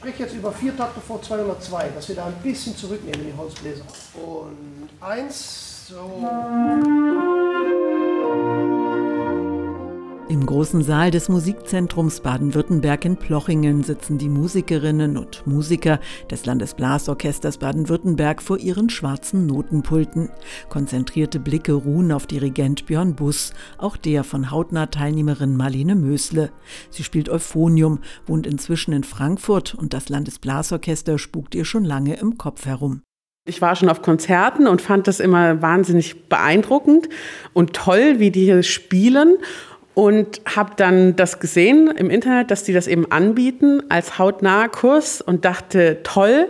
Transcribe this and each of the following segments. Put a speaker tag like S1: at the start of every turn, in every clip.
S1: spreche jetzt über vier Takte vor 202, dass wir da ein bisschen zurücknehmen, die Holzbläser. Und eins, so.
S2: Im großen Saal des Musikzentrums Baden-Württemberg in Plochingen sitzen die Musikerinnen und Musiker des Landesblasorchesters Baden-Württemberg vor ihren schwarzen Notenpulten. Konzentrierte Blicke ruhen auf Dirigent Björn Buss, auch der von Hautnah-Teilnehmerin Marlene Mösle. Sie spielt Euphonium, wohnt inzwischen in Frankfurt und das Landesblasorchester spukt ihr schon lange im Kopf herum.
S3: Ich war schon auf Konzerten und fand das immer wahnsinnig beeindruckend und toll, wie die hier spielen und habe dann das gesehen im Internet, dass die das eben anbieten als hautnaher Kurs und dachte, toll,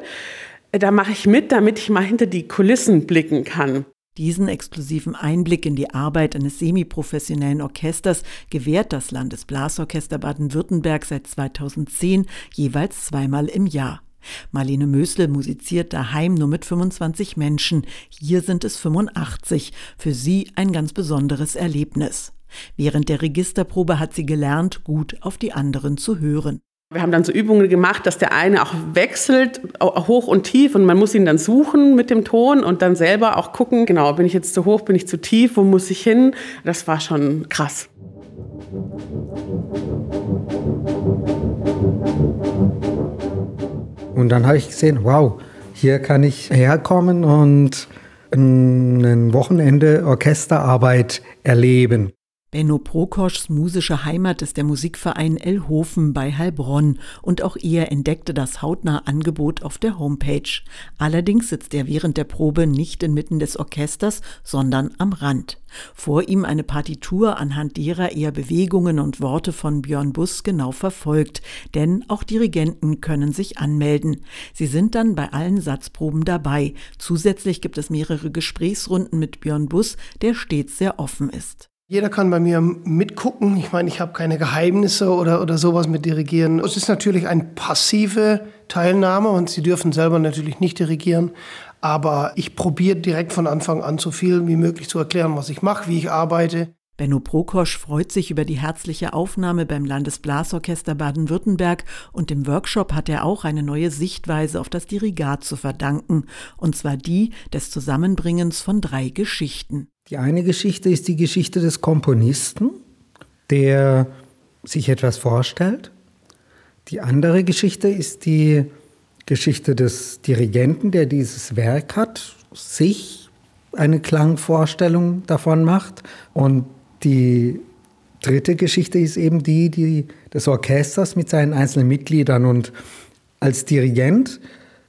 S3: da mache ich mit, damit ich mal hinter die Kulissen blicken kann.
S2: Diesen exklusiven Einblick in die Arbeit eines semiprofessionellen Orchesters gewährt das Landesblasorchester Baden-Württemberg seit 2010 jeweils zweimal im Jahr. Marlene Mösle musiziert daheim nur mit 25 Menschen. Hier sind es 85. Für sie ein ganz besonderes Erlebnis. Während der Registerprobe hat sie gelernt, gut auf die anderen zu hören.
S3: Wir haben dann so Übungen gemacht, dass der eine auch wechselt, hoch und tief, und man muss ihn dann suchen mit dem Ton und dann selber auch gucken, genau, bin ich jetzt zu hoch, bin ich zu tief, wo muss ich hin? Das war schon krass.
S4: Und dann habe ich gesehen, wow, hier kann ich herkommen und ein Wochenende Orchesterarbeit erleben.
S2: Benno Prokoschs musische Heimat ist der Musikverein Elhofen bei Heilbronn und auch er entdeckte das hautnah Angebot auf der Homepage. Allerdings sitzt er während der Probe nicht inmitten des Orchesters, sondern am Rand. Vor ihm eine Partitur, anhand derer er Bewegungen und Worte von Björn Buss genau verfolgt, denn auch Dirigenten können sich anmelden. Sie sind dann bei allen Satzproben dabei. Zusätzlich gibt es mehrere Gesprächsrunden mit Björn Buss, der stets sehr offen ist.
S1: Jeder kann bei mir mitgucken. Ich meine, ich habe keine Geheimnisse oder, oder sowas mit Dirigieren. Es ist natürlich eine passive Teilnahme und Sie dürfen selber natürlich nicht dirigieren. Aber ich probiere direkt von Anfang an so viel wie möglich zu erklären, was ich mache, wie ich arbeite.
S2: Benno Prokosch freut sich über die herzliche Aufnahme beim Landesblasorchester Baden-Württemberg und im Workshop hat er auch eine neue Sichtweise auf das Dirigat zu verdanken, und zwar die des Zusammenbringens von drei Geschichten.
S4: Die eine Geschichte ist die Geschichte des Komponisten, der sich etwas vorstellt. Die andere Geschichte ist die Geschichte des Dirigenten, der dieses Werk hat, sich eine Klangvorstellung davon macht. Und die dritte Geschichte ist eben die, die des Orchesters mit seinen einzelnen Mitgliedern. Und als Dirigent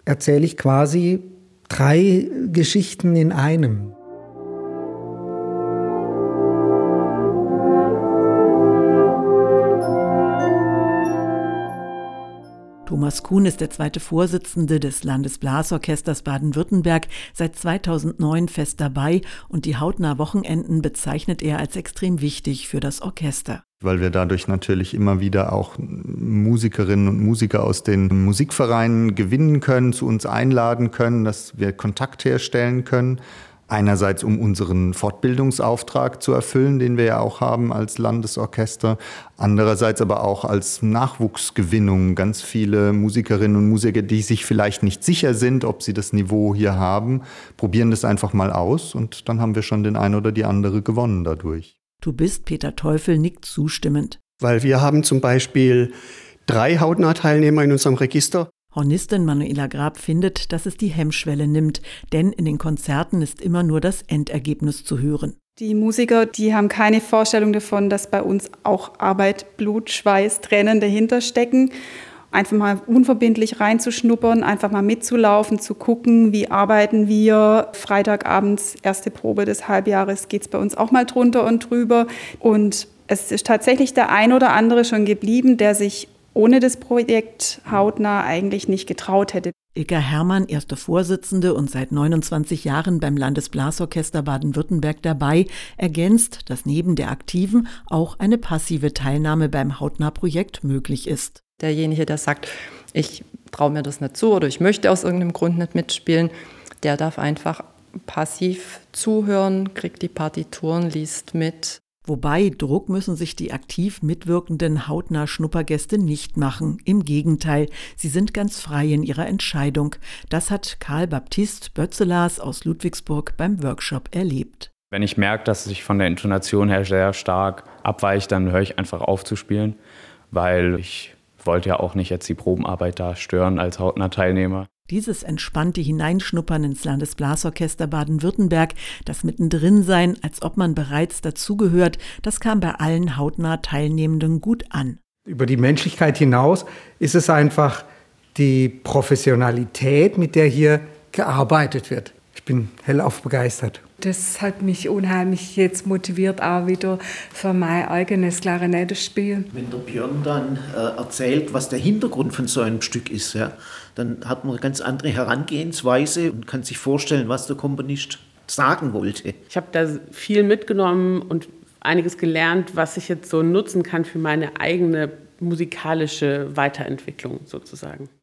S4: erzähle ich quasi drei Geschichten in einem.
S2: Thomas Kuhn ist der zweite Vorsitzende des Landesblasorchesters Baden-Württemberg, seit 2009 fest dabei und die hautnah Wochenenden bezeichnet er als extrem wichtig für das Orchester
S5: weil wir dadurch natürlich immer wieder auch Musikerinnen und Musiker aus den Musikvereinen gewinnen können, zu uns einladen können, dass wir Kontakt herstellen können. Einerseits, um unseren Fortbildungsauftrag zu erfüllen, den wir ja auch haben als Landesorchester. Andererseits aber auch als Nachwuchsgewinnung. Ganz viele Musikerinnen und Musiker, die sich vielleicht nicht sicher sind, ob sie das Niveau hier haben, probieren das einfach mal aus und dann haben wir schon den einen oder die andere gewonnen dadurch.
S2: Du bist, Peter Teufel, nickt zustimmend.
S6: Weil wir haben zum Beispiel drei Hautnah-Teilnehmer in unserem Register.
S2: Hornistin Manuela Grab findet, dass es die Hemmschwelle nimmt, denn in den Konzerten ist immer nur das Endergebnis zu hören.
S7: Die Musiker, die haben keine Vorstellung davon, dass bei uns auch Arbeit, Blut, Schweiß, Tränen dahinter stecken. Einfach mal unverbindlich reinzuschnuppern, einfach mal mitzulaufen, zu gucken, wie arbeiten wir. Freitagabends, erste Probe des Halbjahres, geht es bei uns auch mal drunter und drüber. Und es ist tatsächlich der ein oder andere schon geblieben, der sich ohne das Projekt hautnah eigentlich nicht getraut hätte.
S2: Ilka Herrmann, erste Vorsitzende und seit 29 Jahren beim Landesblasorchester Baden-Württemberg dabei, ergänzt, dass neben der aktiven auch eine passive Teilnahme beim Hautnah-Projekt möglich ist.
S8: Derjenige, der sagt, ich traue mir das nicht zu oder ich möchte aus irgendeinem Grund nicht mitspielen, der darf einfach passiv zuhören, kriegt die Partituren, liest mit
S2: Wobei Druck müssen sich die aktiv mitwirkenden hautnah Schnuppergäste nicht machen. Im Gegenteil, sie sind ganz frei in ihrer Entscheidung. Das hat Karl Baptist Bötzelars aus Ludwigsburg beim Workshop erlebt.
S9: Wenn ich merke, dass ich von der Intonation her sehr stark abweiche, dann höre ich einfach auf zu spielen, weil ich wollte ja auch nicht jetzt die Probenarbeit da stören als Hautnah-Teilnehmer.
S2: Dieses entspannte Hineinschnuppern ins Landesblasorchester Baden-Württemberg, das mittendrin sein, als ob man bereits dazugehört, das kam bei allen hautnah Teilnehmenden gut an.
S4: Über die Menschlichkeit hinaus ist es einfach die Professionalität, mit der hier gearbeitet wird. Ich bin hellauf begeistert.
S10: Das hat mich unheimlich jetzt motiviert, auch wieder für mein eigenes Klarinettespiel.
S11: Wenn der Björn dann äh, erzählt, was der Hintergrund von so einem Stück ist, ja, dann hat man eine ganz andere Herangehensweise und kann sich vorstellen, was der Komponist sagen wollte.
S3: Ich habe da viel mitgenommen und einiges gelernt, was ich jetzt so nutzen kann für meine eigene musikalische Weiterentwicklung sozusagen.